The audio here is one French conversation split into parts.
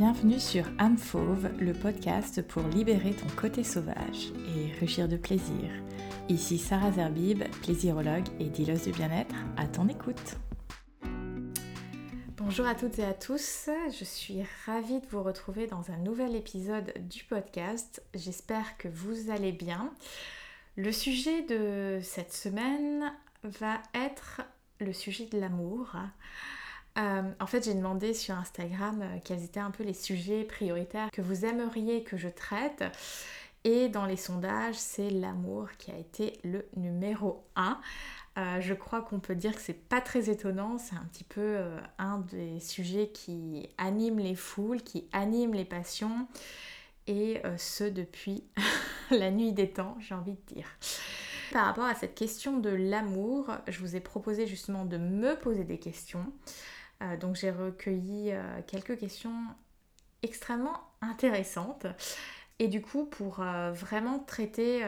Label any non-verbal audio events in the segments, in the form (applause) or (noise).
Bienvenue sur âme le podcast pour libérer ton côté sauvage et rugir de plaisir. Ici Sarah Zerbib, plaisirologue et dealeuse du bien-être, à ton écoute. Bonjour à toutes et à tous, je suis ravie de vous retrouver dans un nouvel épisode du podcast. J'espère que vous allez bien. Le sujet de cette semaine va être le sujet de l'amour. Euh, en fait, j'ai demandé sur Instagram euh, quels étaient un peu les sujets prioritaires que vous aimeriez que je traite. Et dans les sondages, c'est l'amour qui a été le numéro 1. Euh, je crois qu'on peut dire que c'est pas très étonnant, c'est un petit peu un des sujets qui anime les foules, qui anime les passions, et ce depuis (laughs) la nuit des temps, j'ai envie de dire. Par rapport à cette question de l'amour, je vous ai proposé justement de me poser des questions. Euh, donc j'ai recueilli euh, quelques questions extrêmement intéressantes. Et du coup, pour euh, vraiment traiter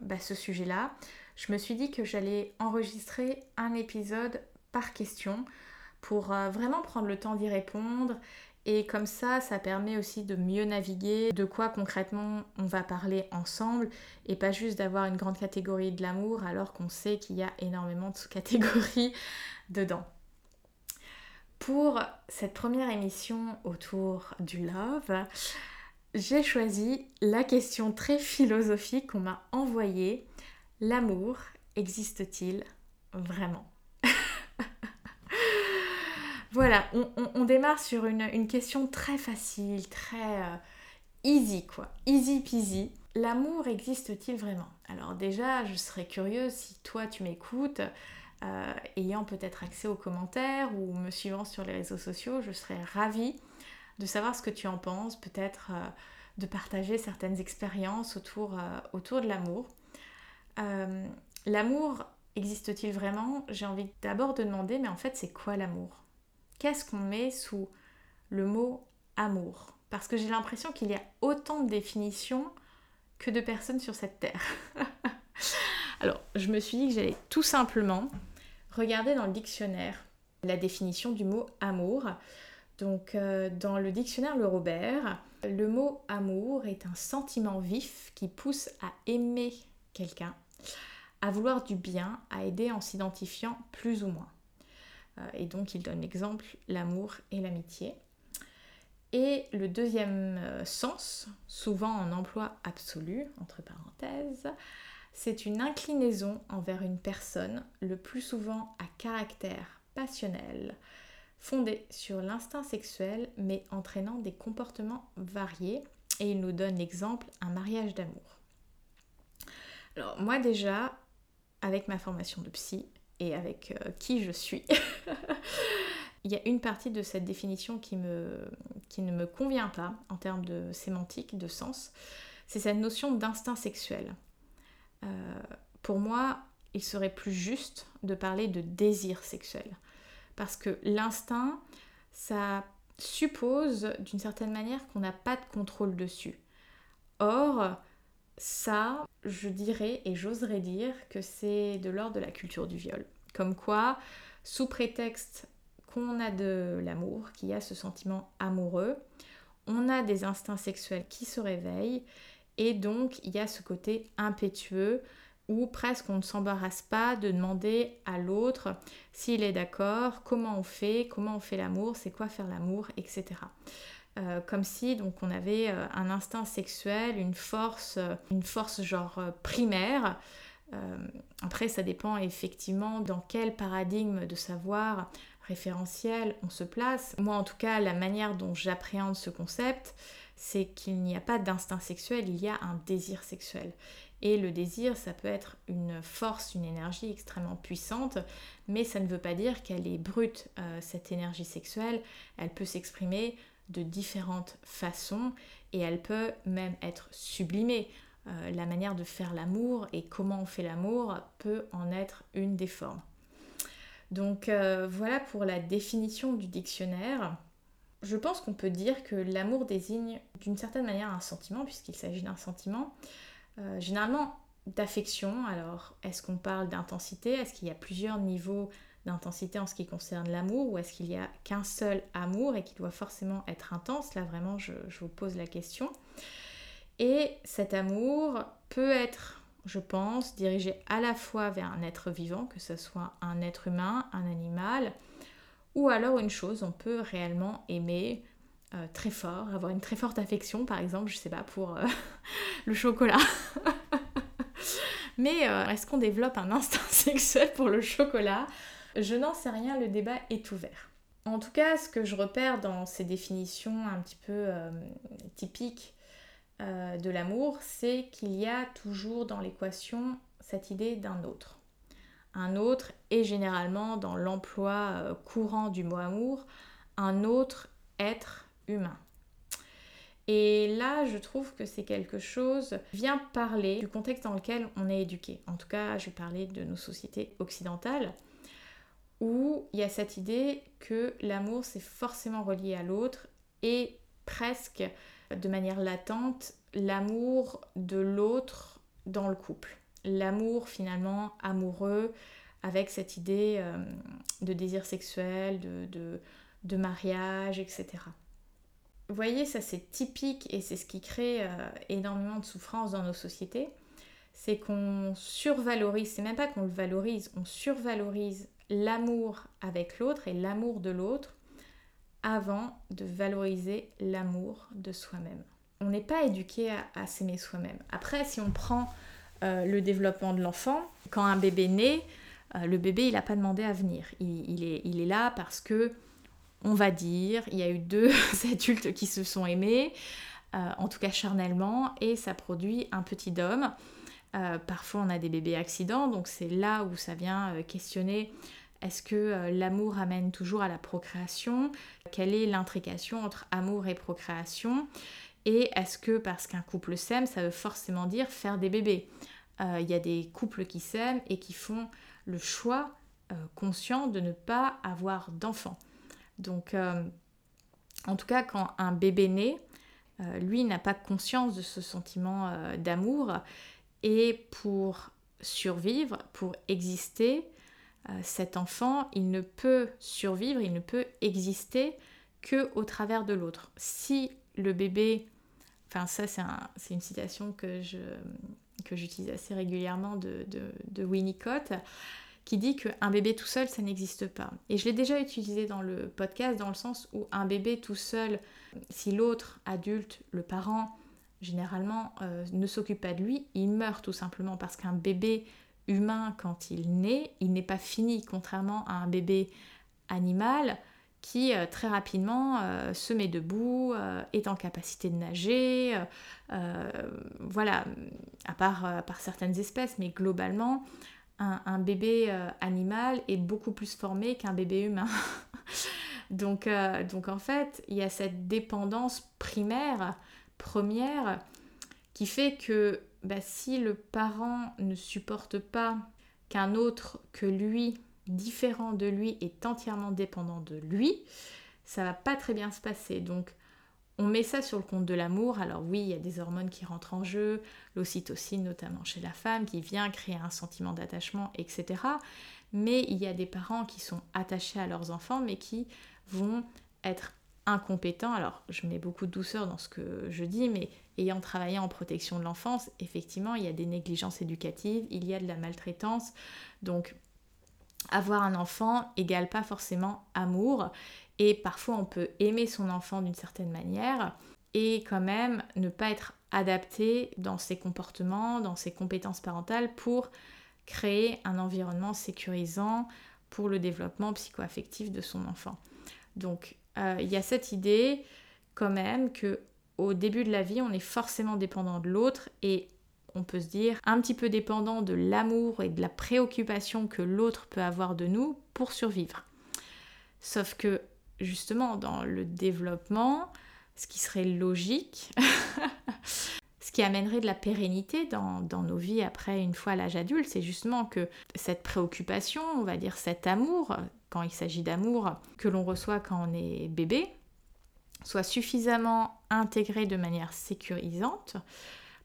bah, ce sujet-là, je me suis dit que j'allais enregistrer un épisode par question pour vraiment prendre le temps d'y répondre. Et comme ça, ça permet aussi de mieux naviguer de quoi concrètement on va parler ensemble et pas juste d'avoir une grande catégorie de l'amour alors qu'on sait qu'il y a énormément de sous-catégories (laughs) dedans. Pour cette première émission autour du love, j'ai choisi la question très philosophique qu'on m'a envoyée. L'amour existe-t-il vraiment? (laughs) Voilà, on, démarre sur une, question très facile, très euh, easy quoi, easy peasy. L'amour existe-t-il vraiment? Alors déjà, je serais curieuse si toi tu m'écoutes, euh, ayant peut-être accès aux commentaires ou me suivant sur les réseaux sociaux, je serais ravie de savoir ce que tu en penses, peut-être euh, de partager certaines expériences autour, euh, autour de l'amour. l'amour existe-t-il vraiment? J'ai envie d'abord de demander, mais en fait, c'est quoi l'amour? Qu'est-ce qu'on met sous le mot amour? Parce que j'ai l'impression qu'il y a autant de définitions que de personnes sur cette terre. (laughs) Alors, je me suis dit que j'allais tout simplement Regardez dans le dictionnaire la définition du mot amour. Donc euh, dans le dictionnaire Le Robert, le mot amour est un sentiment vif qui pousse à aimer quelqu'un, à vouloir du bien, à aider en s'identifiant plus ou moins. Euh, et donc il donne l'exemple l'amour et l'amitié. Et le deuxième euh, sens, souvent en emploi absolu, entre parenthèses, c'est une inclinaison envers une personne, le plus souvent à caractère passionnel, fondée sur l'instinct sexuel mais entraînant des comportements variés. Et il nous donne l'exemple un mariage d'amour. Alors moi déjà, avec ma formation de psy et avec euh, qui je suis, (laughs) il y a une partie de cette définition qui, ne me convient pas en termes de sémantique, de sens. C'est cette notion d'instinct sexuel. Euh, pour moi, il serait plus juste de parler de désir sexuel. Parce que l'instinct, ça suppose d'une certaine manière qu'on n'a pas de contrôle dessus. Or, ça, je dirais et j'oserais dire que c'est de l'ordre de la culture du viol. Comme quoi, sous prétexte qu'on a de l'amour, qu'il y a ce sentiment amoureux, on a des instincts sexuels qui se réveillent et donc, il y a ce côté impétueux où presque on ne s'embarrasse pas de demander à l'autre s'il est d'accord, comment on fait, comment on fait l'amour, c'est quoi faire l'amour, etc. Euh, comme si donc on avait euh, un instinct sexuel, une force, euh, une force genre primaire. après, ça dépend effectivement dans quel paradigme de savoir référentiel on se place. Moi, en tout cas, la manière dont j'appréhende ce concept, c'est qu'il n'y a pas d'instinct sexuel, il y a un désir sexuel. Et le désir, ça peut être une force, une énergie extrêmement puissante, mais ça ne veut pas dire qu'elle est brute, euh, cette énergie sexuelle. Elle peut s'exprimer de différentes façons et elle peut même être sublimée. Euh, la manière de faire l'amour et comment on fait l'amour peut en être une des formes. Donc euh, voilà pour la définition du dictionnaire. Je pense qu'on peut dire que l'amour désigne d'une certaine manière un sentiment, puisqu'il s'agit d'un sentiment, euh, généralement d'affection. Alors, est-ce qu'on parle d'intensité? Est-ce qu'il y a plusieurs niveaux d'intensité en ce qui concerne l'amour? Ou est-ce qu'il y a qu'un seul amour et qui doit forcément être intense? Là vraiment je, vous pose la question. Et cet amour peut être, je pense, dirigé à la fois vers un être vivant, que ce soit un être humain, un animal, ou alors une chose, on peut réellement aimer euh, très fort, avoir une très forte affection, par exemple, je sais pas, pour euh, (laughs) le chocolat. (laughs) Mais euh, est-ce qu'on développe un instinct (laughs) sexuel pour le chocolat? Je n'en sais rien, le débat est ouvert. En tout cas, ce que je repère dans ces définitions un petit peu typiques de l'amour, c'est qu'il y a toujours dans l'équation cette idée d'un autre. Un autre, et généralement dans l'emploi courant du mot amour, un autre être humain. Et là, je trouve que c'est quelque chose qui vient parler du contexte dans lequel on est éduqué. En tout cas, je vais parler de nos sociétés occidentales, où il y a cette idée que l'amour, c'est forcément relié à l'autre et presque de manière latente, l'amour de l'autre dans le couple. L'amour finalement amoureux avec cette idée euh, de désir sexuel, de, de mariage, etc. Vous voyez, ça c'est typique et c'est ce qui crée euh, énormément de souffrance dans nos sociétés. C'est qu'on survalorise, c'est même pas qu'on le valorise, on survalorise l'amour avec l'autre et l'amour de l'autre avant de valoriser l'amour de soi-même. On n'est pas éduqué à, s'aimer soi-même. Après, si on prend euh, le développement de l'enfant, quand un bébé naît, euh, le bébé il n'a pas demandé à venir. Il, est, il est là parce que on va dire, il y a eu deux (laughs) adultes qui se sont aimés, euh, en tout cas charnellement, et ça produit un petit homme. Parfois on a des bébés accidents, donc c'est là où ça vient questionner est-ce que l'amour amène toujours à la procréation? Quelle est l'intrication entre amour et procréation? Et est-ce que parce qu'un couple s'aime, ça veut forcément dire faire des bébés? Il y a des couples qui s'aiment et qui font le choix conscient de ne pas avoir d'enfants. Donc, euh, en tout cas, quand un bébé naît, euh, lui n'a pas conscience de ce sentiment euh, d'amour et pour survivre, pour exister, cet enfant, il ne peut survivre, il ne peut exister que au travers de l'autre. Si le bébé, enfin ça c'est une citation que j'utilise assez régulièrement de, de Winnicott, qui dit qu'un bébé tout seul, ça n'existe pas. Et je l'ai déjà utilisé dans le podcast dans le sens où un bébé tout seul, si l'autre adulte, le parent, généralement euh, ne s'occupe pas de lui, il meurt tout simplement parce qu'un bébé humain, quand il naît, il n'est pas fini, contrairement à un bébé animal qui euh, très rapidement euh, se met debout, est en capacité de nager, voilà, à part, à part certaines espèces, mais globalement, un, bébé euh, animal est beaucoup plus formé qu'un bébé humain. (laughs) donc, euh, donc en fait, il y a cette dépendance primaire, première, qui fait que bah, si le parent ne supporte pas qu'un autre que lui, différent de lui, est entièrement dépendant de lui, ça va pas très bien se passer. Donc on met ça sur le compte de l'amour. Alors oui, il y a des hormones qui rentrent en jeu, l'ocytocine notamment chez la femme, qui vient créer un sentiment d'attachement, etc. Mais il y a des parents qui sont attachés à leurs enfants, mais qui vont être incompétents. Alors je mets beaucoup de douceur dans ce que je dis, mais ayant travaillé en protection de l'enfance, effectivement, il y a des négligences éducatives, il y a de la maltraitance. Donc avoir un enfant égale pas forcément amour et parfois on peut aimer son enfant d'une certaine manière et quand même ne pas être adapté dans ses comportements, dans ses compétences parentales pour créer un environnement sécurisant pour le développement psychoaffectif de son enfant. Donc euh, il y a cette idée quand même que au début de la vie, on est forcément dépendant de l'autre et on peut se dire un petit peu dépendant de l'amour et de la préoccupation que l'autre peut avoir de nous pour survivre. Sauf que justement dans le développement, ce qui serait logique, (laughs) ce qui amènerait de la pérennité dans, nos vies après une fois l'âge adulte, c'est justement que cette préoccupation, on va dire cet amour, quand il s'agit d'amour que l'on reçoit quand on est bébé, soit suffisamment intégré de manière sécurisante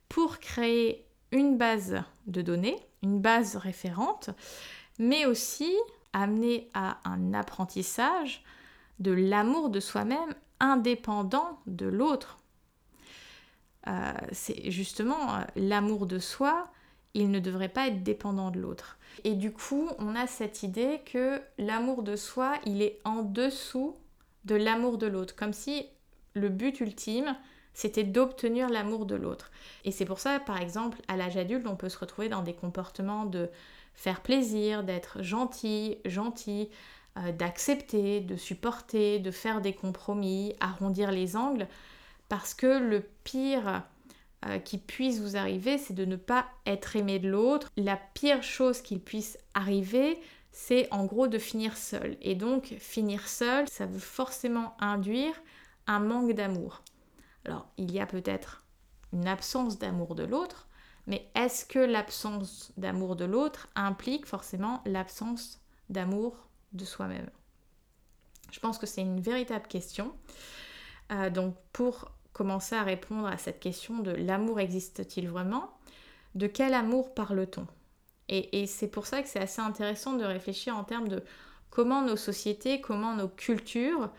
pour créer une base de données, une base référente, mais aussi amener à un apprentissage de l'amour de soi-même indépendant de l'autre. Euh, c'est justement euh, l'amour de soi, il ne devrait pas être dépendant de l'autre. Et du coup, on a cette idée que l'amour de soi, il est en dessous de l'amour de l'autre, comme si le but ultime, c'était d'obtenir l'amour de l'autre. Et c'est pour ça, par exemple, à l'âge adulte, on peut se retrouver dans des comportements de faire plaisir, d'être gentil, gentil, euh, d'accepter, de supporter, de faire des compromis, arrondir les angles, parce que le pire euh, qui puisse vous arriver, c'est de ne pas être aimé de l'autre. La pire chose qui puisse arriver, c'est en gros de finir seul. Et donc, finir seul, ça veut forcément induire un manque d'amour. Alors, il y a peut-être une absence d'amour de l'autre, mais est-ce que l'absence d'amour de l'autre implique forcément l'absence d'amour de soi-même? Je pense que c'est une véritable question. Euh, donc, pour commencer à répondre à cette question de l'amour existe-t-il vraiment? De quel amour parle-t-on? Et, c'est pour ça que c'est assez intéressant de réfléchir en termes de comment nos sociétés, comment nos cultures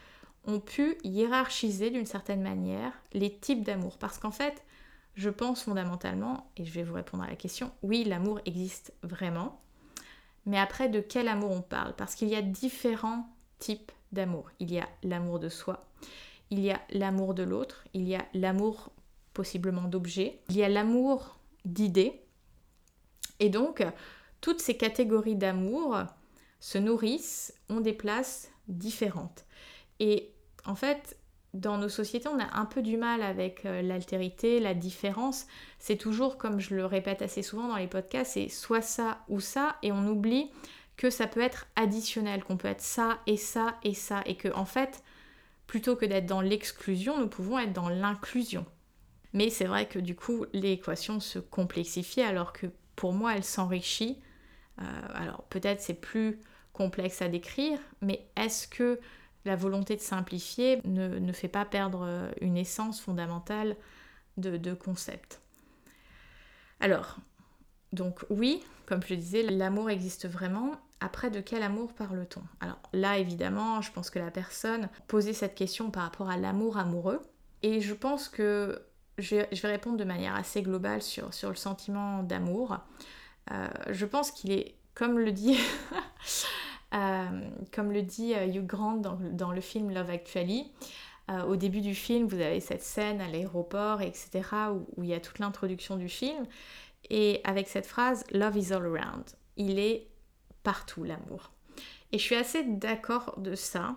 ont pu hiérarchiser d'une certaine manière les types d'amour. Parce qu'en fait, je pense fondamentalement, et je vais vous répondre à la question, oui, l'amour existe vraiment. Mais après, de quel amour on parle? Parce qu'il y a différents types d'amour. Il y a l'amour de soi, il y a l'amour de l'autre, il y a l'amour possiblement d'objet, il y a l'amour d'idées. Et donc, toutes ces catégories d'amour se nourrissent, ont des places différentes. Et en fait, dans nos sociétés, on a un peu du mal avec euh, l'altérité, la différence. C'est toujours, comme je le répète assez souvent dans les podcasts, c'est soit ça ou ça, et on oublie que ça peut être additionnel, qu'on peut être ça et ça et ça, et que en fait, plutôt que d'être dans l'exclusion, nous pouvons être dans l'inclusion. Mais c'est vrai que du coup, l'équation se complexifie alors que pour moi, elle s'enrichit. Euh, alors peut-être c'est plus complexe à décrire, mais est-ce que la volonté de simplifier ne, fait pas perdre euh, une essence fondamentale de, de concept Alors, donc oui, comme je le disais, l'amour existe vraiment, après, de quel amour parle-t-on? Alors là, évidemment, je pense que la personne posait cette question par rapport à l'amour amoureux. Et je pense que je vais, répondre de manière assez globale sur, le sentiment d'amour. Euh, je pense qu'il est, comme le dit, (laughs) comme le dit euh, Hugh Grant dans, le film Love Actually, au début du film, vous avez cette scène à l'aéroport, etc., où, où il y a toute l'introduction du film. Et avec cette phrase, Love is all around. Il est partout l'amour. Et je suis assez d'accord de ça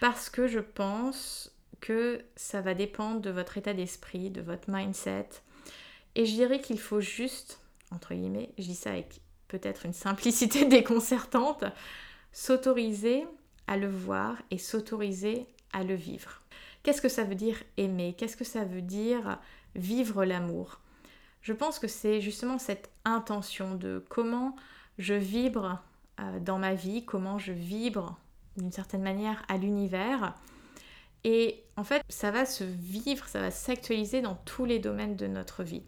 parce que je pense que ça va dépendre de votre état d'esprit, de votre mindset. Et je dirais qu'il faut juste, entre guillemets, je dis ça avec peut-être une (laughs) simplicité déconcertante, s'autoriser à le voir et s'autoriser à le vivre. Qu'est-ce que ça veut dire aimer? Qu'est-ce que ça veut dire vivre l'amour? Je pense que c'est justement cette intention de comment je vibre euh, dans ma vie, comment je vibre d'une certaine manière à l'univers. Et en fait, ça va se vivre, ça va s'actualiser dans tous les domaines de notre vie.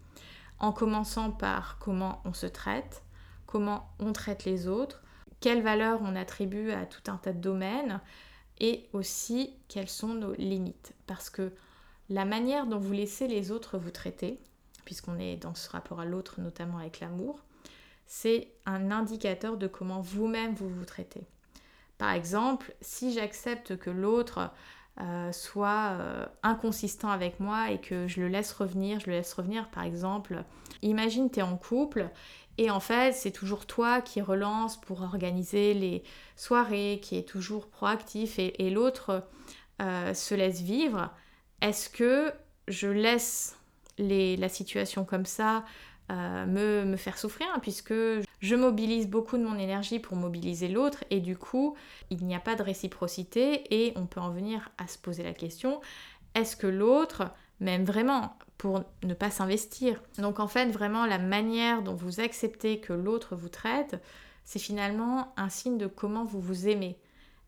En commençant par comment on se traite, comment on traite les autres, quelles valeurs on attribue à tout un tas de domaines et aussi quelles sont nos limites. Parce que la manière dont vous laissez les autres vous traiter, puisqu'on est dans ce rapport à l'autre, notamment avec l'amour, c'est un indicateur de comment vous-même vous vous traitez. Par exemple, si j'accepte que l'autre euh, soit euh, inconsistant avec moi et que je le laisse revenir, je le laisse revenir par exemple, imagine tu es en couple et en fait c'est toujours toi qui relance pour organiser les soirées, qui est toujours proactif. Et, l'autre euh, se laisse vivre, est-ce que je laisse la situation comme ça me, me, faire souffrir, hein, puisque je mobilise beaucoup de mon énergie pour mobiliser l'autre, et du coup, il n'y a pas de réciprocité, et on peut en venir à se poser la question, est-ce que l'autre m'aime vraiment? Pour ne pas s'investir Donc en fait, vraiment, la manière dont vous acceptez que l'autre vous traite, c'est finalement un signe de comment vous vous aimez.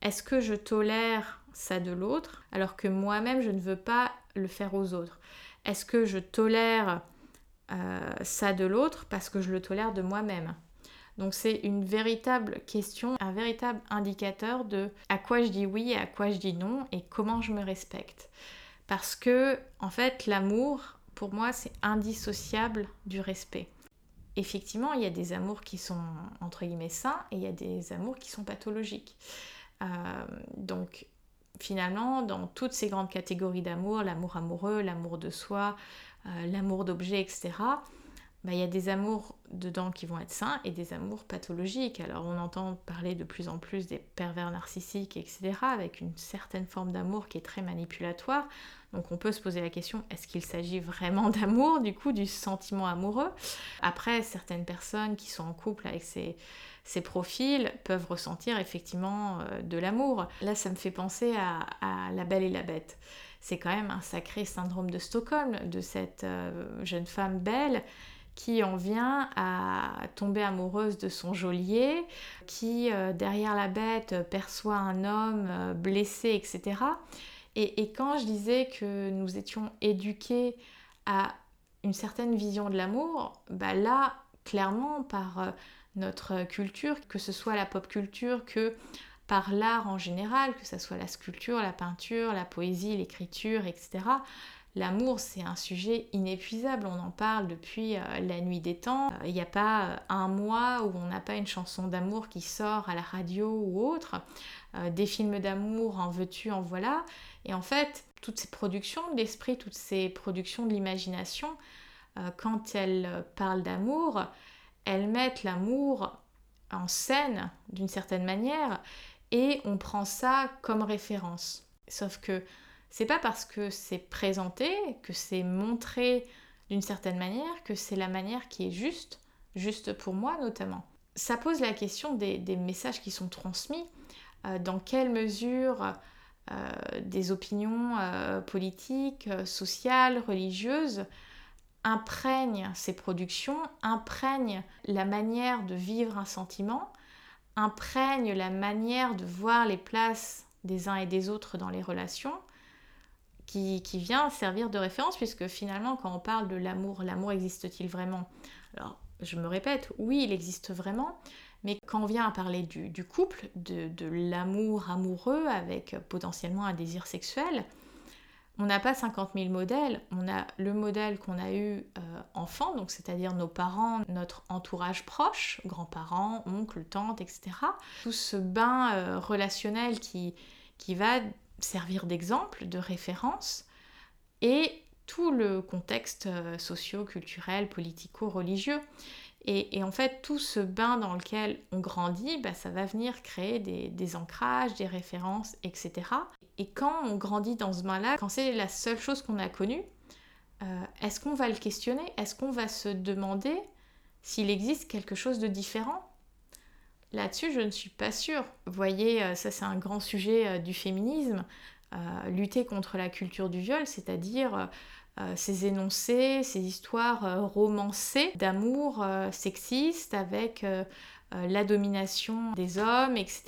Est-ce que je tolère ça de l'autre alors que moi-même je ne veux pas le faire aux autres? Est-ce que je tolère euh, ça de l'autre parce que je le tolère de moi-même? Donc c'est une véritable question, un véritable indicateur de à quoi je dis oui et à quoi je dis non et comment je me respecte. Parce que en fait l'amour, pour moi, c'est indissociable du respect. Effectivement, il y a des amours qui sont entre guillemets sains et il y a des amours qui sont pathologiques. Euh, donc finalement, dans toutes ces grandes catégories d'amour, l'amour amoureux, l'amour de soi, euh, l'amour d'objet, etc., bah, il y a des amours dedans qui vont être sains et des amours pathologiques. Alors on entend parler de plus en plus des pervers narcissiques, etc., avec une certaine forme d'amour qui est très manipulatoire. Donc on peut se poser la question, est-ce qu'il s'agit vraiment (laughs) d'amour, du coup, du sentiment amoureux? Après, certaines personnes qui sont en couple avec ces, ces profils peuvent ressentir effectivement euh, de l'amour. Là, ça me fait penser à, La Belle et la Bête. C'est quand même un sacré syndrome de Stockholm de cette euh, jeune femme belle qui en vient à tomber amoureuse de son geôlier, qui euh, derrière la bête perçoit un homme euh, blessé, etc. Et, quand je disais que nous étions éduqués à une certaine vision de l'amour, bah là, clairement, par euh, notre culture, que ce soit la pop culture, que par l'art en général, que ce soit la sculpture, la peinture, la poésie, l'écriture, etc., L'amour, c'est un sujet inépuisable, on en parle depuis euh, la nuit des temps. Il n'y a pas euh, un mois où on n'a pas une chanson d'amour qui sort à la radio ou autre. Euh, des films d'amour, en veux-tu, en voilà. Et en fait, toutes ces productions de l'esprit, toutes ces productions de l'imagination, quand elles parlent d'amour, elles mettent l'amour en scène d'une certaine manière et on prend ça comme référence. Sauf que c'est pas parce que c'est présenté, que c'est montré d'une certaine manière, que c'est la manière qui est juste, juste pour moi notamment. Ça pose la question des, messages qui sont transmis, euh, dans quelle mesure euh, des opinions euh, politiques, sociales, religieuses imprègnent ces productions, imprègnent la manière de vivre un sentiment, imprègnent la manière de voir les places des uns et des autres dans les relations, qui, vient servir de référence, puisque finalement, quand on parle de l'amour, l'amour existe-t-il vraiment? Alors, je me répète, oui, il existe vraiment, mais quand on vient à parler du, couple, de, l'amour amoureux avec potentiellement un désir sexuel, on n'a pas 50 000 modèles, on a le modèle qu'on a eu euh, enfant, donc c'est-à-dire nos parents, notre entourage proche, grands-parents, oncles, tantes, etc. Tout ce bain euh, relationnel qui, qui va servir d'exemple, de référence, et tout le contexte euh, socio-culturel, politico-religieux. Et, en fait, tout ce bain dans lequel on grandit, bah, ça va venir créer des, ancrages, des références, etc. Et quand on grandit dans ce bain-là, quand c'est la seule chose qu'on a connue, euh, est-ce qu'on va le questionner? Est-ce qu'on va se demander s'il existe quelque chose de différent? Là-dessus, je ne suis pas sûre. Vous voyez, euh, ça c'est un grand sujet euh, du féminisme, euh, lutter contre la culture du viol, c'est-à-dire ces énoncés, ces histoires romancées d'amour sexiste avec la domination des hommes, etc.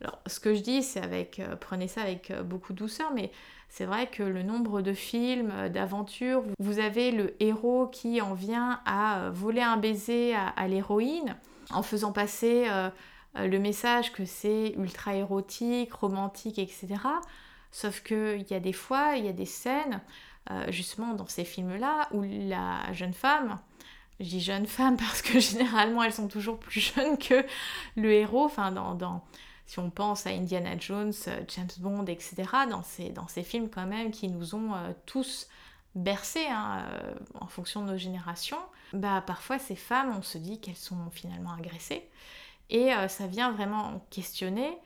Alors, ce que je dis, c'est avec, prenez ça avec beaucoup de douceur, mais c'est vrai que le nombre de films, d'aventures, vous avez le héros qui en vient à voler un baiser à l'héroïne, en faisant passer euh, euh, le message que c'est ultra érotique, romantique, etc. Sauf qu'il y a des fois, il y a des scènes, euh, justement dans ces films-là, où la jeune femme, je dis jeune femme (laughs) parce que généralement elles sont toujours plus jeunes que le héros, enfin dans, si on pense à Indiana Jones, James Bond, etc., dans ces, films quand même qui nous ont tous bercés hein, en fonction de nos générations, bah parfois ces femmes, on se dit qu'elles sont finalement agressées. Et euh, ça vient vraiment questionner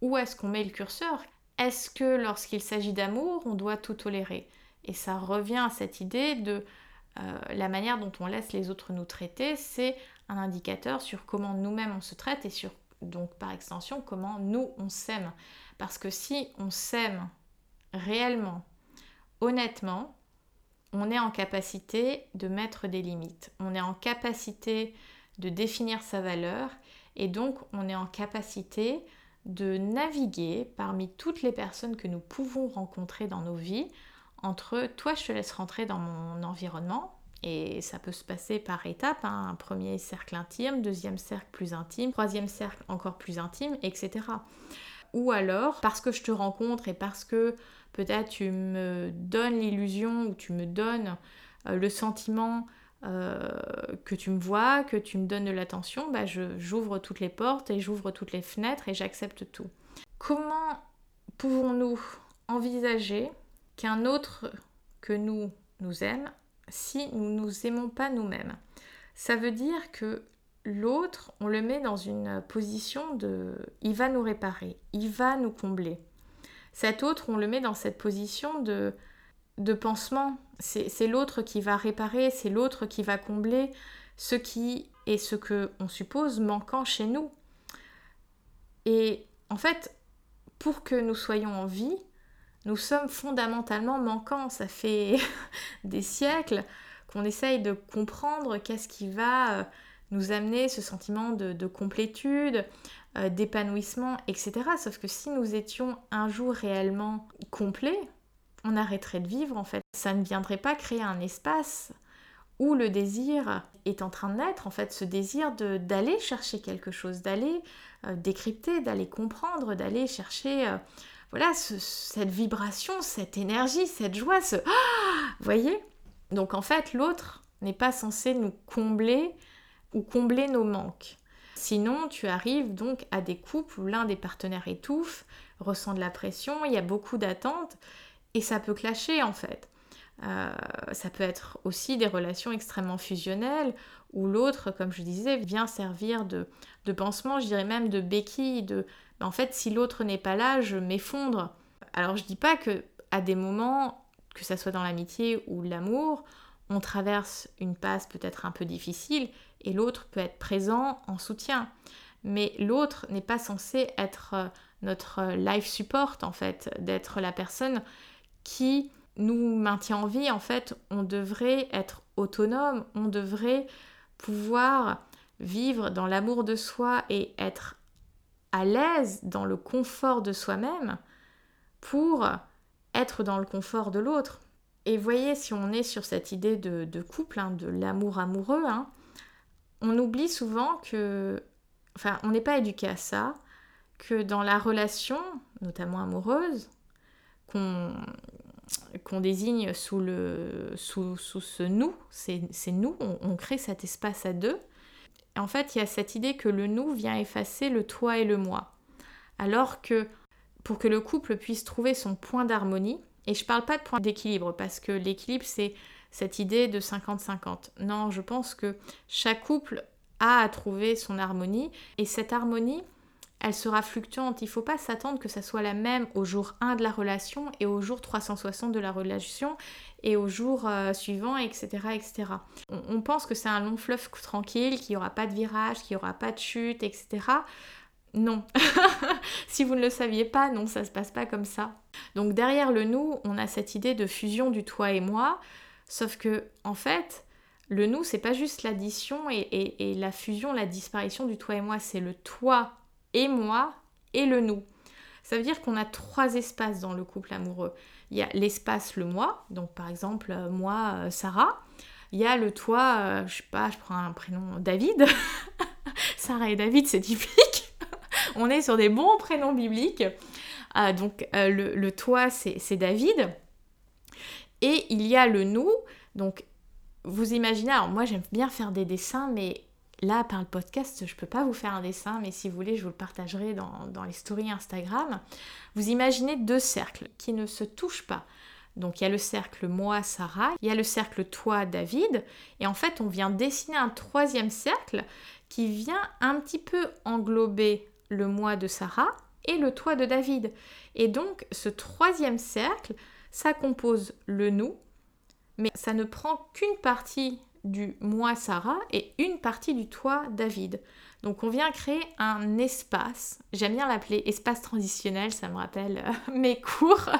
où est-ce qu'on met le curseur. Est-ce que lorsqu'il s'agit d'amour, on doit tout tolérer? Et ça revient à cette idée de euh, la manière dont on laisse les autres nous traiter, c'est un indicateur sur comment nous-mêmes on se traite et sur donc par extension comment nous on s'aime. Parce que si on s'aime réellement, honnêtement, on est en capacité de mettre des limites, on est en capacité de définir sa valeur et donc on est en capacité de naviguer parmi toutes les personnes que nous pouvons rencontrer dans nos vies entre toi je te laisse rentrer dans mon environnement Et ça peut se passer par étapes, hein. un premier cercle intime, deuxième cercle plus intime, troisième cercle encore plus intime, etc. Ou alors, parce que je te rencontre et parce que peut-être tu me donnes l'illusion ou tu me donnes euh, le sentiment euh, que tu me vois, que tu me donnes de l'attention, bah j'ouvre toutes les portes et j'ouvre toutes les fenêtres et j'accepte tout. Comment pouvons-nous envisager qu'un autre que nous nous aime si nous ne nous aimons pas nous-mêmes? Ça veut dire que l'autre, on le met dans une position de... Il va nous réparer, il va nous combler. Cet autre, on le met dans cette position de, de pansement. C'est l'autre qui va réparer, c'est l'autre qui va combler ce qui est ce que on suppose manquant chez nous. Et en fait, pour que nous soyons en vie, nous sommes fondamentalement manquants. Ça fait (laughs) des siècles qu'on essaye de comprendre qu'est-ce qui va euh, nous amener ce sentiment de, complétude, euh, d'épanouissement, etc. Sauf que si nous étions un jour réellement complets, on arrêterait de vivre en fait. Ça ne viendrait pas créer un espace où le désir est en train de naître, en fait, ce désir d'aller chercher quelque chose, d'aller euh, décrypter, d'aller comprendre, d'aller chercher voilà, cette vibration, cette énergie, cette joie, ce... Ah voyez? Donc en fait, l'autre n'est pas censé nous combler ou combler nos manques. Sinon, tu arrives donc à des couples où l'un des partenaires étouffe, ressent de la pression, il y a beaucoup d'attentes, et ça peut clasher en fait. Euh, ça peut être aussi des relations extrêmement fusionnelles où l'autre, comme je disais, vient servir de, pansement, je dirais même de béquille, de, en fait, si l'autre n'est pas là, je m'effondre. Alors je dis pas que à des moments, que ça soit dans l'amitié ou l'amour, on traverse une passe peut-être un peu difficile et l'autre peut être présent en soutien. Mais l'autre n'est pas censé être euh, notre life support en fait, d'être la personne qui nous maintient en vie. En fait, on devrait être autonome, on devrait pouvoir vivre dans l'amour de soi et être à l'aise dans le confort de soi-même pour être dans le confort de l'autre. Et voyez, si on est sur cette idée de, couple, hein, de l'amour amoureux, hein, on oublie souvent que, enfin, on n'est pas éduqué à ça, que dans la relation, notamment amoureuse, qu'on qu'on désigne sous, le, sous, sous ce nous, c'est nous, on crée cet espace à deux, en fait, il y a cette idée que le nous vient effacer le toi et le moi. Alors que pour que le couple puisse trouver son point d'harmonie, et je parle pas de point d'équilibre parce que l'équilibre c'est cette idée de 50-50. Non, je pense que chaque couple a à trouver son harmonie et cette harmonie, elle sera fluctuante. Il ne faut pas s'attendre que ça soit la même au jour 1 de la relation et au jour 360 de la relation et au jour euh, suivant, etc. etc. On, pense que c'est un long fleuve tranquille, qu'il n'y aura pas de virage, qu'il n'y aura pas de chute, etc. Non. (laughs) si vous ne le saviez pas, non, ça ne se passe pas comme ça. Donc derrière le nous, on a cette idée de fusion du toi et moi, sauf que en fait, le nous, c'est pas juste l'addition et, la fusion, la disparition du toi et moi, c'est le toi et moi et le nous. Ça veut dire qu'on a trois espaces dans le couple amoureux. Il y a l'espace le moi, donc par exemple euh, moi, euh, Sarah. Il y a le toi, euh, je sais pas, je prends un prénom David. (laughs) Sarah et David, c'est typique. (laughs) On est sur des bons prénoms bibliques. donc le toi, c'est David. Et il y a le nous. Donc vous imaginez, alors moi j'aime bien faire des dessins, mais Là, par le podcast, je ne peux pas vous faire un dessin, mais si vous voulez, je vous le partagerai dans, les stories Instagram. Vous imaginez deux cercles qui ne se touchent pas. Donc il y a le cercle moi, Sarah, il y a le cercle toi, David, et en fait on vient dessiner un troisième cercle qui vient un petit peu englober le moi de Sarah et le toi de David. Et donc ce troisième cercle, ça compose le nous, mais ça ne prend qu'une partie du moi Sarah et une partie du toi David. Donc on vient créer un espace, j'aime bien l'appeler espace transitionnel, ça me rappelle euh, (laughs) mes cours.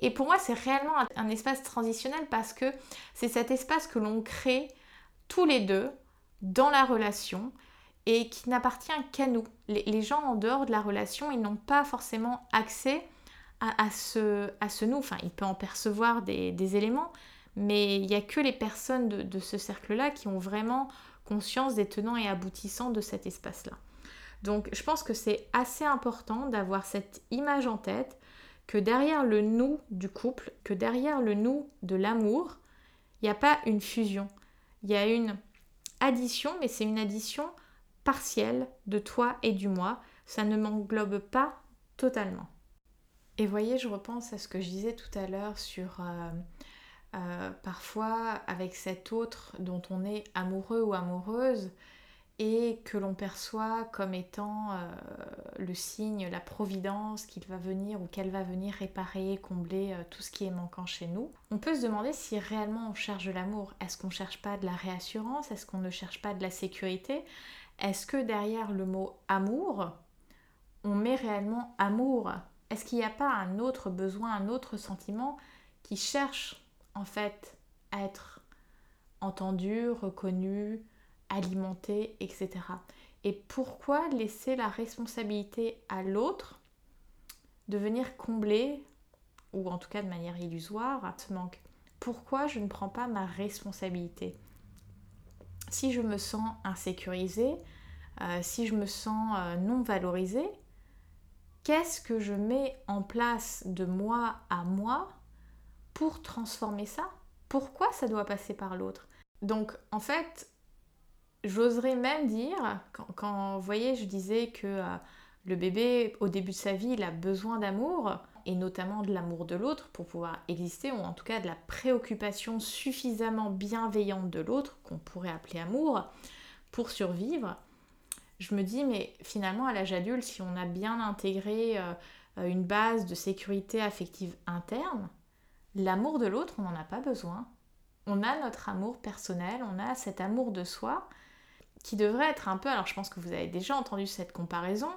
Et pour moi c'est réellement un, espace transitionnel parce que c'est cet espace que l'on crée tous les deux dans la relation et qui n'appartient qu'à nous. Les, gens en dehors de la relation, ils n'ont pas forcément accès à, ce, à ce nous. Enfin, ils peuvent en percevoir des, des éléments, mais il n'y a que les personnes de, ce cercle-là qui ont vraiment conscience des tenants et aboutissants de cet espace-là. Donc je pense que c'est assez important d'avoir cette image en tête que derrière le nous du couple, que derrière le nous de l'amour, il n'y a pas une fusion. Il y a une addition, mais c'est une addition partielle de toi et du moi. Ça ne m'englobe pas totalement. Et voyez, je repense à ce que je disais tout à l'heure sur euh, euh, parfois avec cet autre dont on est amoureux ou amoureuse et que l'on perçoit comme étant euh, le signe, la providence qu'il va venir ou qu'elle va venir réparer, combler tout ce qui est manquant chez nous. On peut se demander si réellement on cherche de l'amour. Est-ce qu'on ne cherche pas de la réassurance? Est-ce qu'on ne cherche pas de la sécurité? Est-ce que derrière le mot amour, on met réellement amour Est-ce qu'il n'y a pas un autre besoin, un autre sentiment qui cherche en fait à être entendu, reconnu, alimenté, etc. Et pourquoi laisser la responsabilité à l'autre de venir combler, ou en tout cas de manière illusoire, ce manque? Pourquoi je ne prends pas ma responsabilité? Si je me sens insécurisée, euh, si je me sens euh, non valorisée, qu'est-ce que je mets en place de moi à moi pour transformer ça? Pourquoi ça doit passer par l'autre? Donc en fait, j'oserais même dire, quand, vous voyez, je disais que euh, le bébé, au début de sa vie, il a besoin d'amour, et notamment de l'amour de l'autre pour pouvoir exister, ou en tout cas de la préoccupation suffisamment bienveillante de l'autre, qu'on pourrait appeler amour, pour survivre. Je me dis, mais finalement, à l'âge adulte, si on a bien intégré euh, une base de sécurité affective interne, L'amour de l'autre, on n'en a pas besoin. On a notre amour personnel, on a cet amour de soi qui devrait être un peu, alors je pense que vous avez déjà entendu cette comparaison,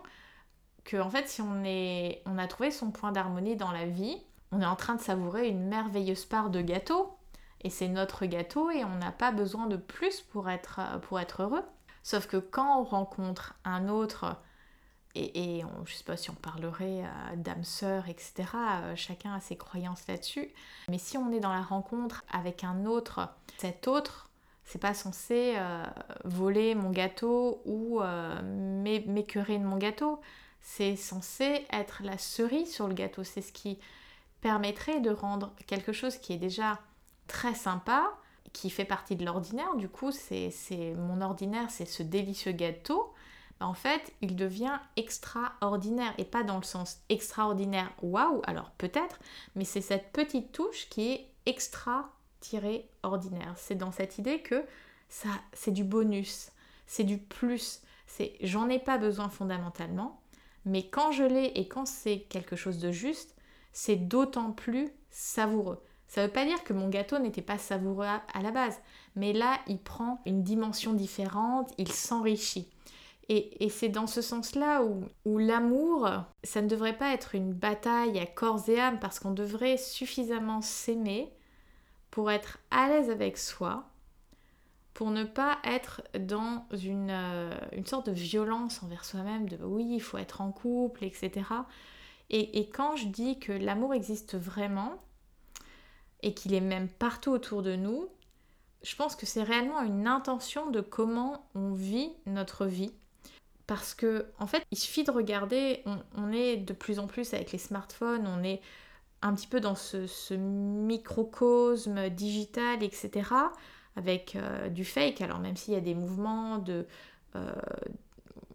que en fait si on, est, on a trouvé son point d'harmonie dans la vie, on est en train de savourer une merveilleuse part de gâteau, et c'est notre gâteau et on n'a pas besoin de plus pour être, pour être heureux. Sauf que quand on rencontre un autre et, je ne sais pas si on parlerait euh, d'âme sœur, etc. Euh, chacun a ses croyances là-dessus. Mais si on est dans la rencontre avec un autre, cet autre, c'est pas censé euh, voler mon gâteau ou m'écœurer de mon gâteau. C'est censé être la cerise sur le gâteau. C'est ce qui permettrait de rendre quelque chose qui est déjà très sympa, qui fait partie de l'ordinaire. Du coup, c'est mon ordinaire, c'est ce délicieux gâteau en fait, il devient extraordinaire. Et pas dans le sens extraordinaire, waouh, alors peut-être, mais c'est cette petite touche qui est extra-ordinaire. C'est dans cette idée que ça, c'est du bonus, c'est du plus. C'est j'en ai pas besoin fondamentalement, mais quand je l'ai et quand c'est quelque chose de juste, c'est d'autant plus savoureux. Ça ne veut pas dire que mon gâteau n'était pas savoureux à la base, mais là, il prend une dimension différente, il s'enrichit. Et, c'est dans ce sens-là où, l'amour, ça ne devrait pas être une bataille à corps et âme parce qu'on devrait suffisamment s'aimer pour être à l'aise avec soi, pour ne pas être dans une, euh, sorte de violence envers soi-même, de oui, il faut être en couple, etc. Et, et quand je dis que l'amour existe vraiment et qu'il est même partout autour de nous, je pense que c'est réellement une intention de comment on vit notre vie parce que, en fait, il suffit de regarder, on, est de plus en plus avec les smartphones, on est un petit peu dans ce, microcosme digital, etc., avec euh, du fake. Alors, même s'il y a des mouvements de. Euh,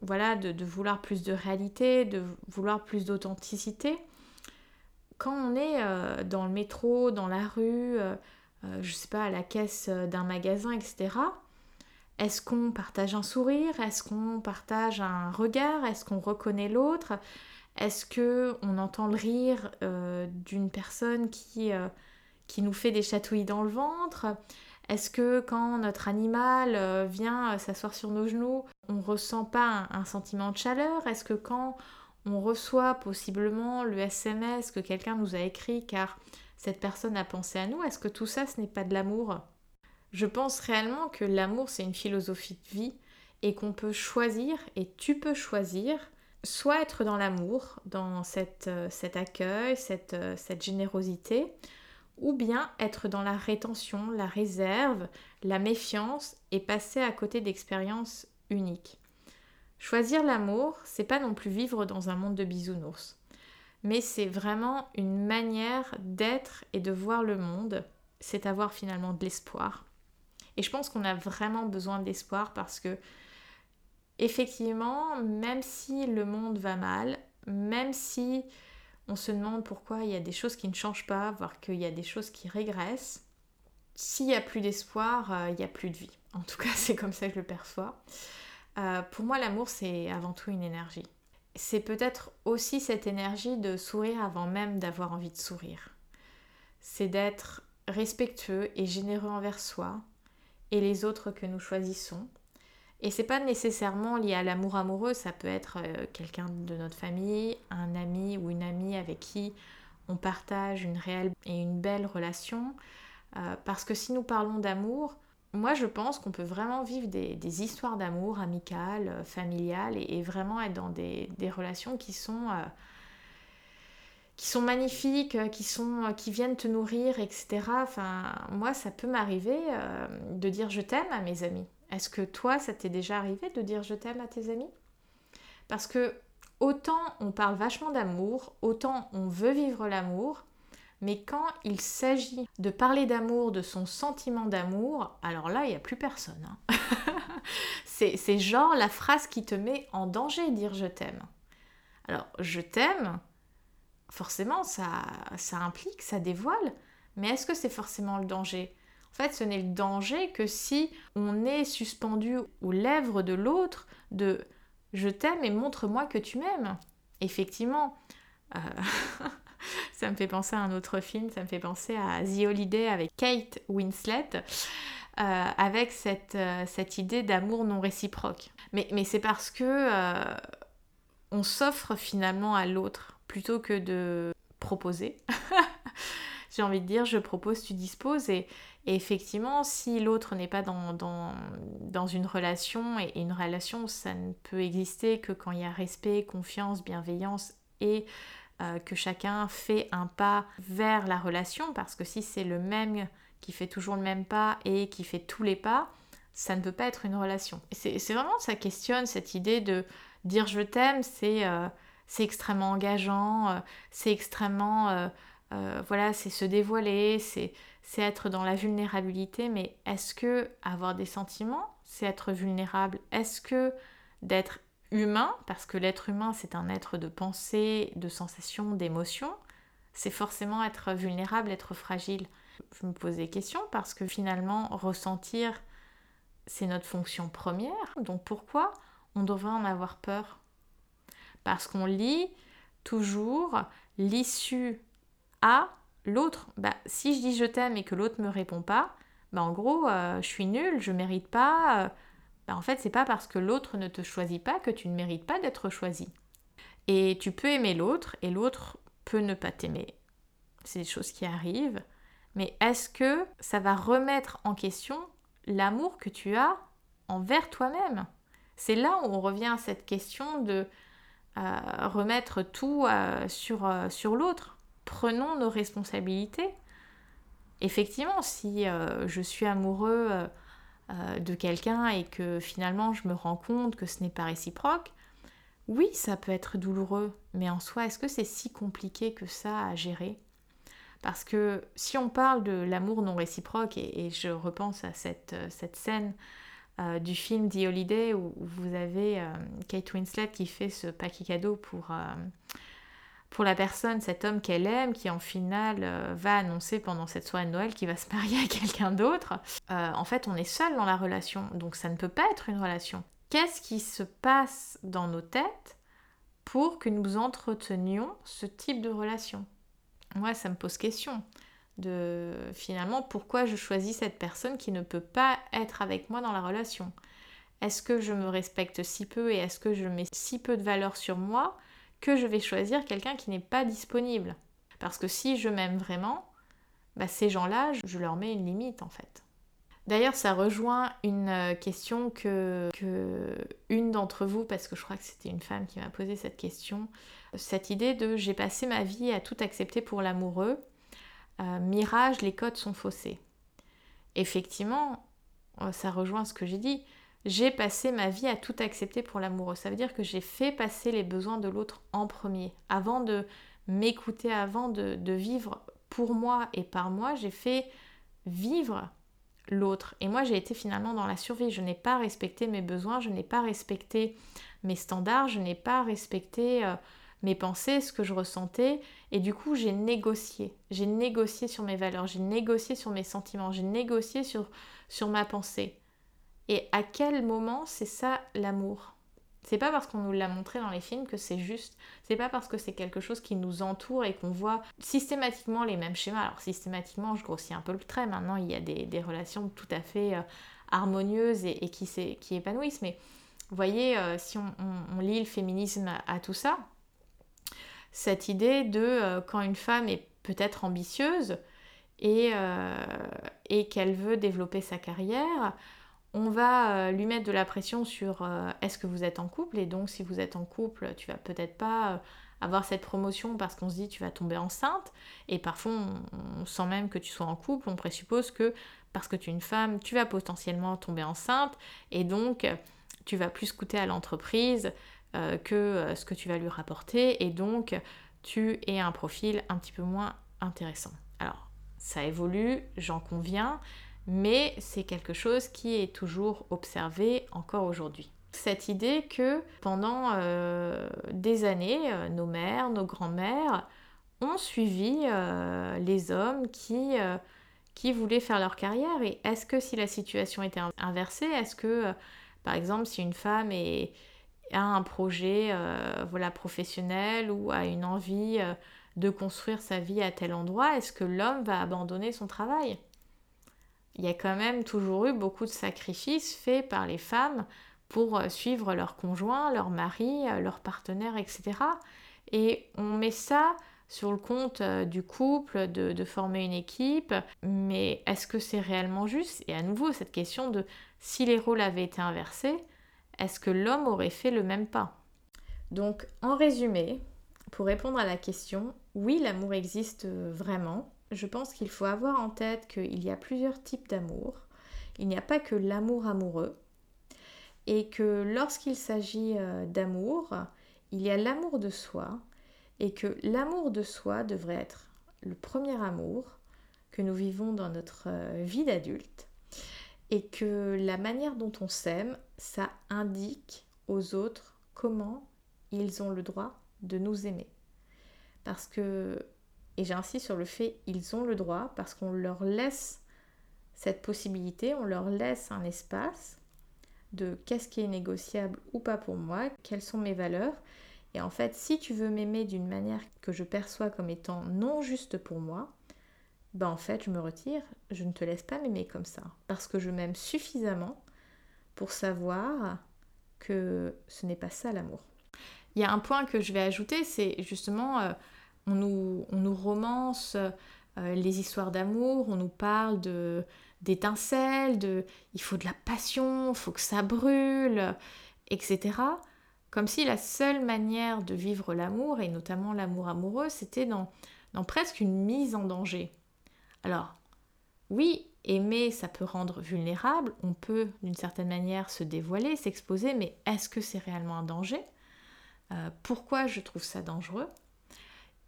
voilà, de, vouloir plus de réalité, de vouloir plus d'authenticité. Quand on est euh, dans le métro, dans la rue, je sais pas, à la caisse d'un magasin, etc., est-ce qu'on partage un sourire? Est-ce qu'on partage un regard? Est-ce qu'on reconnaît l'autre? Est-ce que on entend le rire euh, d'une personne qui, euh, qui nous fait des chatouilles dans le ventre? Est-ce que quand notre animal euh, vient s'asseoir sur nos genoux, on ressent pas un, un sentiment de chaleur? Est-ce que quand on reçoit possiblement le SMS que quelqu'un nous a écrit car cette personne a pensé à nous, est-ce que tout ça ce n'est pas de l'amour? Je pense réellement que l'amour, c'est une philosophie de vie et qu'on peut choisir, et tu peux choisir, soit être dans l'amour, dans euh, cet accueil, cette, euh, cette générosité, ou bien être dans la rétention, la réserve, la méfiance et passer à côté d'expériences uniques. Choisir l'amour, c'est pas non plus vivre dans un monde de bisounours, mais c'est vraiment une manière d'être et de voir le monde, c'est avoir finalement de l'espoir. Et je pense qu'on a vraiment besoin d'espoir parce que effectivement, même si le monde va mal, même si on se demande pourquoi il y a des choses qui ne changent pas, voire qu'il y a des choses qui régressent, s'il n'y a plus d'espoir, euh, il n'y a plus de vie. En tout cas, (laughs) c'est comme ça que je le perçois. Euh, pour moi, l'amour, c'est avant tout une énergie. C'est peut-être aussi cette énergie de sourire avant même d'avoir envie de sourire. C'est d'être respectueux et généreux envers soi et les autres que nous choisissons et c'est pas nécessairement lié à l'amour amoureux, ça peut être euh, quelqu'un de notre famille, un ami ou une amie avec qui on partage une réelle et une belle relation. Euh, parce que si nous parlons d'amour, moi je pense qu'on peut vraiment vivre des, histoires d'amour amicales, euh, familiales et, vraiment être dans des, relations qui sont, qui sont magnifiques, qui, sont, qui viennent te nourrir, etc. Enfin, moi ça peut m'arriver de dire je t'aime à mes amis. Est-ce que toi, ça t'est déjà arrivé de dire je t'aime à tes amis? Parce que autant on parle vachement d'amour, autant on veut vivre l'amour, mais quand il s'agit de parler d'amour, de son sentiment d'amour, alors là, il n'y a plus personne. Hein. (laughs) c'est genre la phrase qui te met en danger, dire je t'aime. Alors, je t'aime, forcément, ça, ça implique, ça dévoile, mais est-ce que c'est forcément le danger? En fait, ce n'est le danger que si on est suspendu aux lèvres de l'autre de je t'aime et montre-moi que tu m'aimes. Effectivement, euh, (laughs) (laughs) ça me fait penser à un autre film, ça me fait penser à The Holiday avec Kate Winslet. Euh, avec cette, euh, cette idée d'amour non réciproque. Mais, mais c'est parce que on s'offre finalement à l'autre plutôt que de proposer. (laughs) J'ai envie de dire, je propose, tu disposes. Et, effectivement, si l'autre n'est pas dans, dans, une relation, et, une relation, ça ne peut exister que quand il y a respect, confiance, bienveillance et euh, que chacun fait un pas vers la relation, parce que si c'est le même qui fait toujours le même pas et qui fait tous les pas, ça ne peut pas être une relation. C'est vraiment, ça questionne cette idée de dire je t'aime, c'est euh, extrêmement engageant, euh, c'est extrêmement... voilà, c'est se dévoiler, c'est c'est être dans la vulnérabilité, mais est-ce que avoir des sentiments, c'est être vulnérable? Est-ce que d'être humain, parce que l'être humain c'est un être de pensée, de sensations, d'émotions, c'est forcément être vulnérable, être fragile. Je me pose des questions parce que finalement ressentir c'est notre fonction première, donc pourquoi on devrait en avoir peur? Parce qu'on lit toujours l'issue à l'autre, bah, si je dis je t'aime et que l'autre me répond pas, bah, en gros, euh, je suis nulle, je mérite pas. Euh, bah, en fait, c'est pas parce que l'autre ne te choisit pas que tu ne mérites pas d'être choisi. Et tu peux aimer l'autre et l'autre peut ne pas t'aimer. C'est des choses qui arrivent. Mais est-ce que ça va remettre en question l'amour que tu as envers toi-même? C'est là où on revient à cette question de euh, remettre tout sur, sur l'autre prenons nos responsabilités. Effectivement, si euh, je suis amoureux euh, euh, de quelqu'un et que finalement je me rends compte que ce n'est pas réciproque, oui, ça peut être douloureux, mais en soi, est-ce que c'est si compliqué que ça à gérer? Parce que si on parle de l'amour non réciproque, et, je repense à cette, cette scène du film The Holiday où, vous avez Kate Winslet qui fait ce paquet cadeau pour pour la personne, cet homme qu'elle aime, qui en finale euh, va annoncer pendant cette soirée de Noël qu'il va se marier à (laughs) quelqu'un d'autre, euh, en fait on est seul dans la relation, donc ça ne peut pas être une relation. Qu'est-ce qui se passe dans nos têtes pour que nous entretenions ce type de relation? Moi ça me pose question de finalement pourquoi je choisis cette personne qui ne peut pas être avec moi dans la relation? Est-ce que je me respecte si peu et est-ce que je mets si peu de valeur sur moi que je vais choisir quelqu'un qui n'est pas disponible. Parce que si je m'aime vraiment, bah, ces gens-là, je leur mets une limite en fait. D'ailleurs, ça rejoint une euh, question que, une d'entre vous, parce que je crois que c'était une femme qui m'a posé cette question, cette idée de j'ai passé ma vie à tout accepter pour l'amoureux, euh, mirage, les codes sont faussés. Effectivement, euh, ça rejoint ce que j'ai dit. J'ai passé ma vie à tout accepter pour l'amoureux. Ça veut dire que j'ai fait passer les besoins de l'autre en premier. Avant de m'écouter, avant de, vivre pour moi et par moi, j'ai fait vivre l'autre. Et moi, j'ai été finalement dans la survie. Je n'ai pas respecté mes besoins, je n'ai pas respecté mes standards, je n'ai pas respecté euh, mes pensées, ce que je ressentais. Et du coup, j'ai négocié. J'ai négocié sur mes valeurs, j'ai négocié sur mes sentiments, j'ai négocié sur, sur ma pensée. Et à quel moment c'est ça l'amour? C'est pas parce qu'on nous l'a montré dans les films que c'est juste. C'est pas parce que c'est quelque chose qui nous entoure et qu'on voit systématiquement les mêmes schémas. Alors systématiquement, je grossis un peu le trait. Maintenant, il y a des, relations tout à fait euh, harmonieuses et, qui, épanouissent. Mais vous voyez, euh, si on, lit le féminisme à, tout ça, cette idée de euh, quand une femme est peut-être ambitieuse et qu'elle veut développer sa carrière, on va euh, lui mettre de la pression sur euh, est-ce que vous êtes en couple? Et donc si vous êtes en couple tu vas peut-être pas euh, avoir cette promotion parce qu'on se dit tu vas tomber enceinte. Et parfois on, même que tu sois en couple. On présuppose que parce que tu es une femme tu vas potentiellement tomber enceinte. Et donc tu vas plus coûter à l'entreprise que ce que tu vas lui rapporter. Et donc tu es un profil un petit peu moins intéressant. Alors ça évolue j'en conviens mais c'est quelque chose qui est toujours observé encore aujourd'hui. Cette idée que pendant euh, des années, euh, nos mères, nos grands-mères ont suivi euh, les hommes qui, qui voulaient faire leur carrière. Et est-ce que si la situation était inversée, est-ce que, par exemple, si une femme a un projet voilà, professionnel ou a une envie de construire sa vie à tel endroit, est-ce que l'homme va abandonner son travail? Il y a quand même toujours eu beaucoup de sacrifices faits par les femmes pour euh, suivre leur conjoint, leur mari, euh, leur partenaire, etc. Et on met ça sur le compte euh, du couple, de, former une équipe, mais est-ce que c'est réellement juste? Et à nouveau, cette question de si les rôles avaient été inversés, est-ce que l'homme aurait fait le même pas? Donc, en résumé, pour répondre à la question, oui, l'amour existe vraiment, je pense qu'il faut avoir en tête qu'il y a plusieurs types d'amour. Il n'y a pas que l'amour amoureux. Et que lorsqu'il s'agit euh, d'amour, il y a l'amour de soi. Et que l'amour de soi devrait être le premier amour que nous vivons dans notre euh, vie d'adulte. Et que la manière dont on s'aime, ça indique aux autres comment ils ont le droit de nous aimer. Parce que et j'insiste sur le fait ils ont le droit parce qu'on leur laisse cette possibilité, on leur laisse un espace de qu'est-ce qui est négociable ou pas pour moi, quelles sont mes valeurs. Et en fait, si tu veux m'aimer d'une manière que je perçois comme étant non juste pour moi, ben en fait, je me retire, je ne te laisse pas m'aimer comme ça. Parce que je m'aime suffisamment pour savoir que ce n'est pas ça l'amour. Il y a un point que je vais ajouter, c'est justement euh, on nous, romance euh, les histoires d'amour, on nous parle de d'étincelles, de il faut de la passion, il faut que ça brûle, etc. Comme si la seule manière de vivre l'amour, et notamment l'amour amoureux, c'était dans, dans presque une mise en danger. Alors, oui, aimer, ça peut rendre vulnérable, on peut d'une certaine manière se dévoiler, s'exposer, mais est-ce que c'est réellement un danger? Euh, Pourquoi je trouve ça dangereux?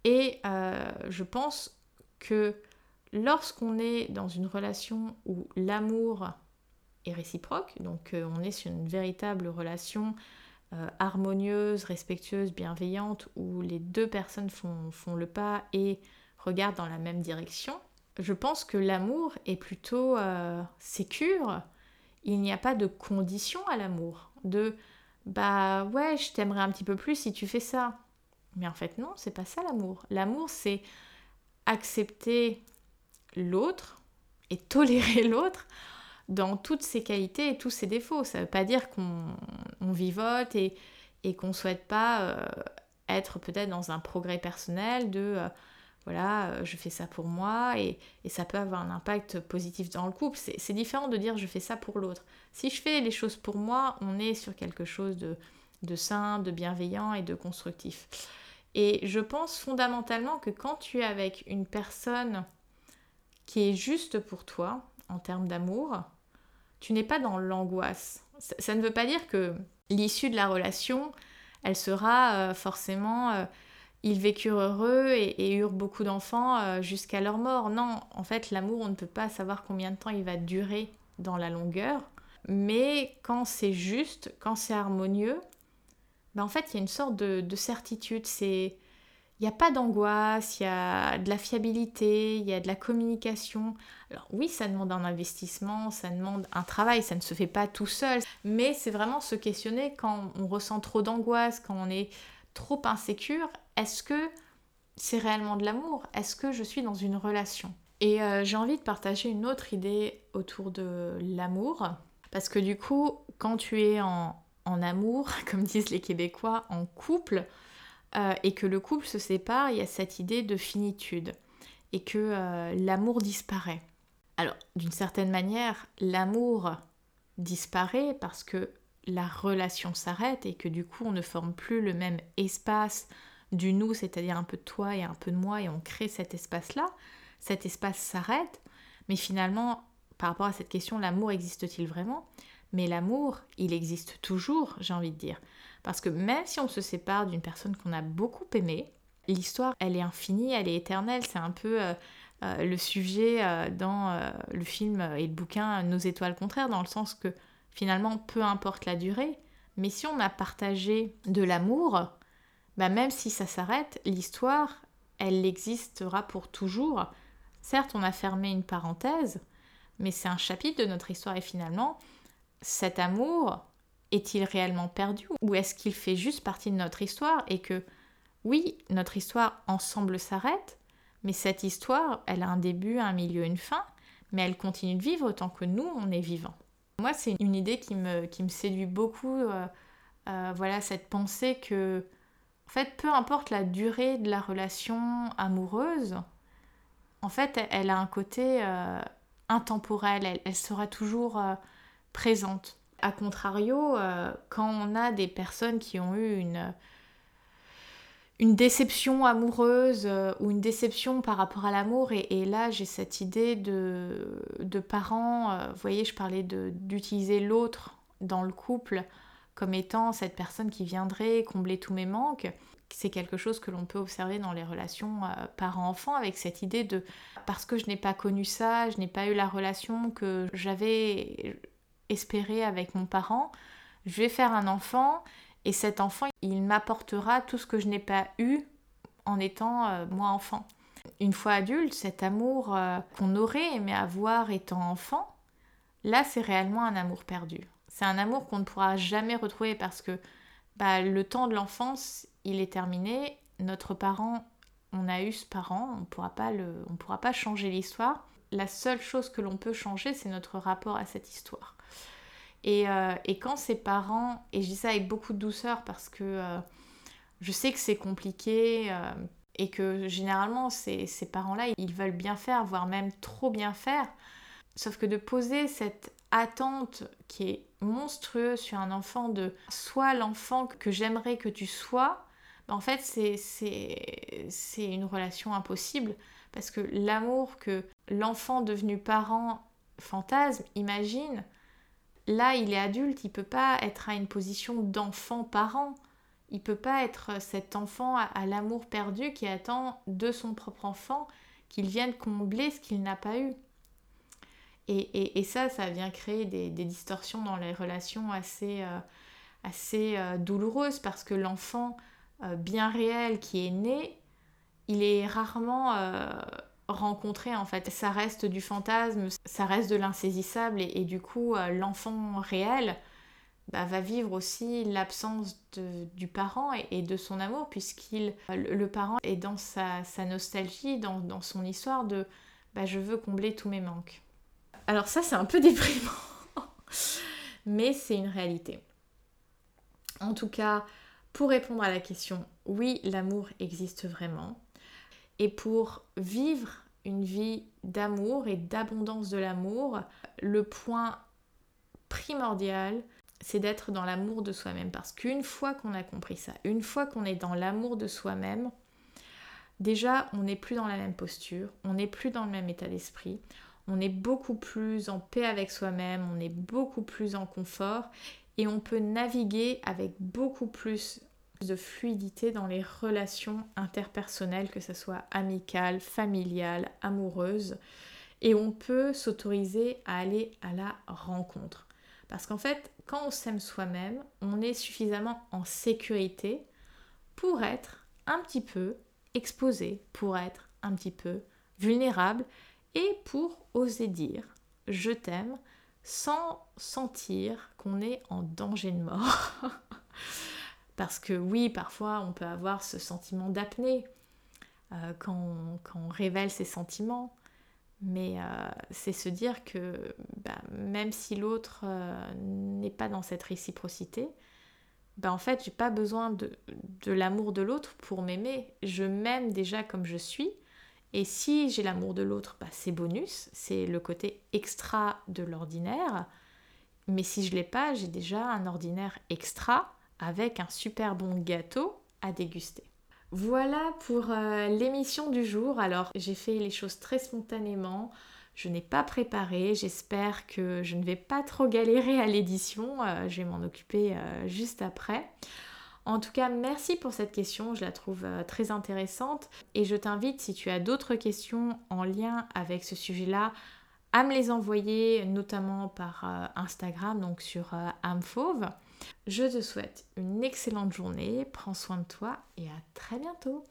Et euh, je pense que lorsqu'on est dans une relation où l'amour est réciproque, donc euh, on est sur une véritable relation euh, harmonieuse, respectueuse, bienveillante, où les deux personnes font, le pas et regardent dans la même direction, je pense que l'amour est plutôt sécure. Il n'y a pas de condition à l'amour. De bah ouais, je t'aimerais un petit peu plus si tu fais ça. Mais en fait, non, c'est pas ça l'amour. L'amour, c'est accepter l'autre et tolérer (laughs) l'autre dans toutes ses qualités et tous ses défauts. Ça veut pas dire qu'on vivote et, et qu'on souhaite pas euh, être peut-être dans un progrès personnel de euh, voilà, euh, je fais ça pour moi et, ça peut avoir un impact positif dans le couple. C'est différent de dire je fais ça pour l'autre. Si je fais les choses pour moi, on est sur quelque chose de sain, de bienveillant et de constructif. Et je pense fondamentalement que quand tu es avec une personne qui est juste pour toi en termes d'amour, tu n'es pas dans l'angoisse. Ça, ne veut pas dire que l'issue de la relation, elle sera euh, forcément euh, ils vécurent heureux et, eurent beaucoup d'enfants euh, jusqu'à leur mort. Non, en fait, l'amour, on ne peut pas savoir combien de temps il va durer dans la longueur. Mais quand c'est juste, quand c'est harmonieux, ben en fait, il y a une sorte de, certitude. C'est il n'y a pas d'angoisse, il y a de la fiabilité, il y a de la communication. Alors oui, ça demande un investissement, ça demande un travail, ça ne se fait pas tout seul, mais c'est vraiment se questionner quand on ressent trop d'angoisse, quand on est trop insécure, est-ce que c'est réellement de l'amour? Est-ce que je suis dans une relation? Et euh, j'ai envie de partager une autre idée autour de l'amour, parce que du coup, quand tu es en, amour, (laughs) comme disent les Québécois, en couple, euh, et que le couple se sépare, il y a cette idée de finitude, et que euh, l'amour disparaît. Alors, d'une certaine manière, l'amour disparaît parce que la relation s'arrête et que du coup on ne forme plus le même espace du nous, c'est-à-dire un peu de toi et un peu de moi, et on crée cet espace-là, cet espace s'arrête, mais finalement, par rapport à cette question, l'amour existe-t-il vraiment? Mais l'amour, il existe toujours, j'ai envie de dire. Parce que même si on se sépare d'une personne qu'on a beaucoup aimée, l'histoire, elle est infinie, elle est éternelle, c'est un peu... Euh, euh, le sujet euh, dans le film et le bouquin Nos étoiles contraires, dans le sens que finalement, peu importe la durée, mais si on a partagé de l'amour, bah même si ça s'arrête, l'histoire, elle existera pour toujours. Certes, on a fermé une parenthèse, mais c'est un chapitre de notre histoire et finalement, cet amour est-il réellement perdu ou est-ce qu'il fait juste partie de notre histoire et que oui, notre histoire ensemble s'arrête, mais cette histoire, elle a un début, un milieu, une fin, mais elle continue de vivre tant que nous, on est vivants. Moi, c'est une idée qui me, qui me séduit beaucoup. Euh, euh, voilà, cette pensée que, en fait, peu importe la durée de la relation amoureuse, en fait, elle, a un côté euh, intemporel. Elle, sera toujours présente. A contrario, quand on a des personnes qui ont eu une une déception amoureuse euh, ou une déception par rapport à l'amour. Et, là, j'ai cette idée de, de parents, euh, vous voyez, je parlais d'utiliser l'autre dans le couple comme étant cette personne qui viendrait combler tous mes manques. C'est quelque chose que l'on peut observer dans les relations euh, parents-enfants avec cette idée de parce que je n'ai pas connu ça, je n'ai pas eu la relation que j'avais espérée avec mon parent, je vais faire un enfant et cet enfant, il m'apportera tout ce que je n'ai pas eu en étant euh, moi enfant. Une fois adulte, cet amour euh, qu'on aurait aimé avoir étant enfant, là c'est réellement un amour perdu. C'est un amour qu'on ne pourra jamais retrouver parce que bah, le temps de l'enfance, il est terminé. Notre parent, on a eu ce parent, on ne pourra pas changer l'histoire. La seule chose que l'on peut changer, c'est notre rapport à cette histoire. Euh, et, quand ses parents, et je dis ça avec beaucoup de douceur parce que euh, je sais que c'est compliqué euh, et que généralement ces, parents-là, ils veulent bien faire, voire même trop bien faire. Sauf que de poser cette attente qui est monstrueuse sur un enfant de soit l'enfant que j'aimerais que tu sois, ben, en fait c'est une relation impossible parce que l'amour que l'enfant devenu parent fantasme imagine, Là, il est adulte, il peut pas être à une position d'enfant parent. Il peut pas être cet enfant à, l'amour perdu qui attend de son propre enfant qu'il vienne combler ce qu'il n'a pas eu. Et, ça, ça vient créer des, distorsions dans les relations assez, euh, assez euh, douloureuses parce que l'enfant euh, bien réel qui est né, il est rarement rencontrer en fait. Ça reste du fantasme, ça reste de l'insaisissable et, du coup euh, l'enfant réel bah, va vivre aussi l'absence du parent et, de son amour puisqu'il le, parent est dans sa, nostalgie, dans, son histoire de bah, je veux combler tous mes manques. Alors ça c'est un peu (laughs) déprimant mais c'est une réalité. En tout cas, pour répondre à la question, oui, l'amour existe vraiment. Et pour vivre une vie d'amour et d'abondance de l'amour, le point primordial, c'est d'être dans l'amour de soi-même. Parce qu'une fois qu'on a compris ça, une fois qu'on est dans l'amour de soi-même, déjà on n'est plus dans la même posture, on n'est plus dans le même état d'esprit, on est beaucoup plus en paix avec soi-même, on est beaucoup plus en confort et on peut naviguer avec beaucoup plus de fluidité dans les relations interpersonnelles, que ce soit amicales, familiales, amoureuses. Et on peut s'autoriser à aller à la rencontre. Parce qu'en fait, quand on s'aime soi-même, on est suffisamment en sécurité pour être un petit peu exposé, pour être un petit peu vulnérable et pour oser dire je t'aime sans sentir qu'on est en danger de mort. (laughs) Parce que oui, parfois on peut avoir ce sentiment d'apnée euh, quand, on, révèle ses sentiments. Mais euh, c'est se dire que bah, même si l'autre euh, n'est pas dans cette réciprocité, bah, en fait, j'ai pas besoin de, de l'amour de l'autre pour m'aimer. Je m'aime déjà comme je suis. Et si j'ai l'amour de l'autre, bah, c'est bonus, c'est le côté extra de l'ordinaire. Mais si je l'ai pas, j'ai déjà un ordinaire extra avec un super bon gâteau à déguster. Voilà pour euh, l'émission du jour. Alors j'ai fait les choses très spontanément. Je n'ai pas préparé. J'espère que je ne vais pas trop galérer à l'édition. Euh, je vais m'en occuper euh, juste après. En tout cas, merci pour cette question, je la trouve très intéressante et je t'invite, si tu as d'autres questions en lien avec ce sujet-là, à me les envoyer, notamment par Instagram, donc sur Amfauve. Je te souhaite une excellente journée, prends soin de toi et à très bientôt.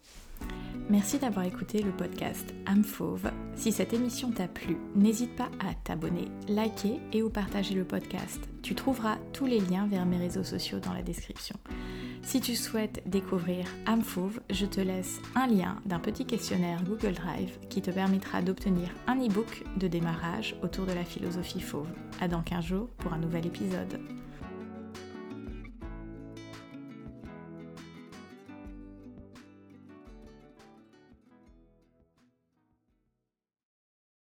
Merci d'avoir écouté le podcast Âme Fauve. Si cette émission t'a plu, n'hésite pas à t'abonner, liker et ou partager le podcast. Tu trouveras tous les liens vers mes réseaux sociaux dans la description. Si tu souhaites découvrir Âme Fauve, je te laisse un lien d'un petit questionnaire Google Drive qui te permettra d'obtenir un e-book de démarrage autour de la philosophie fauve. À dans 15 jours pour un nouvel épisode.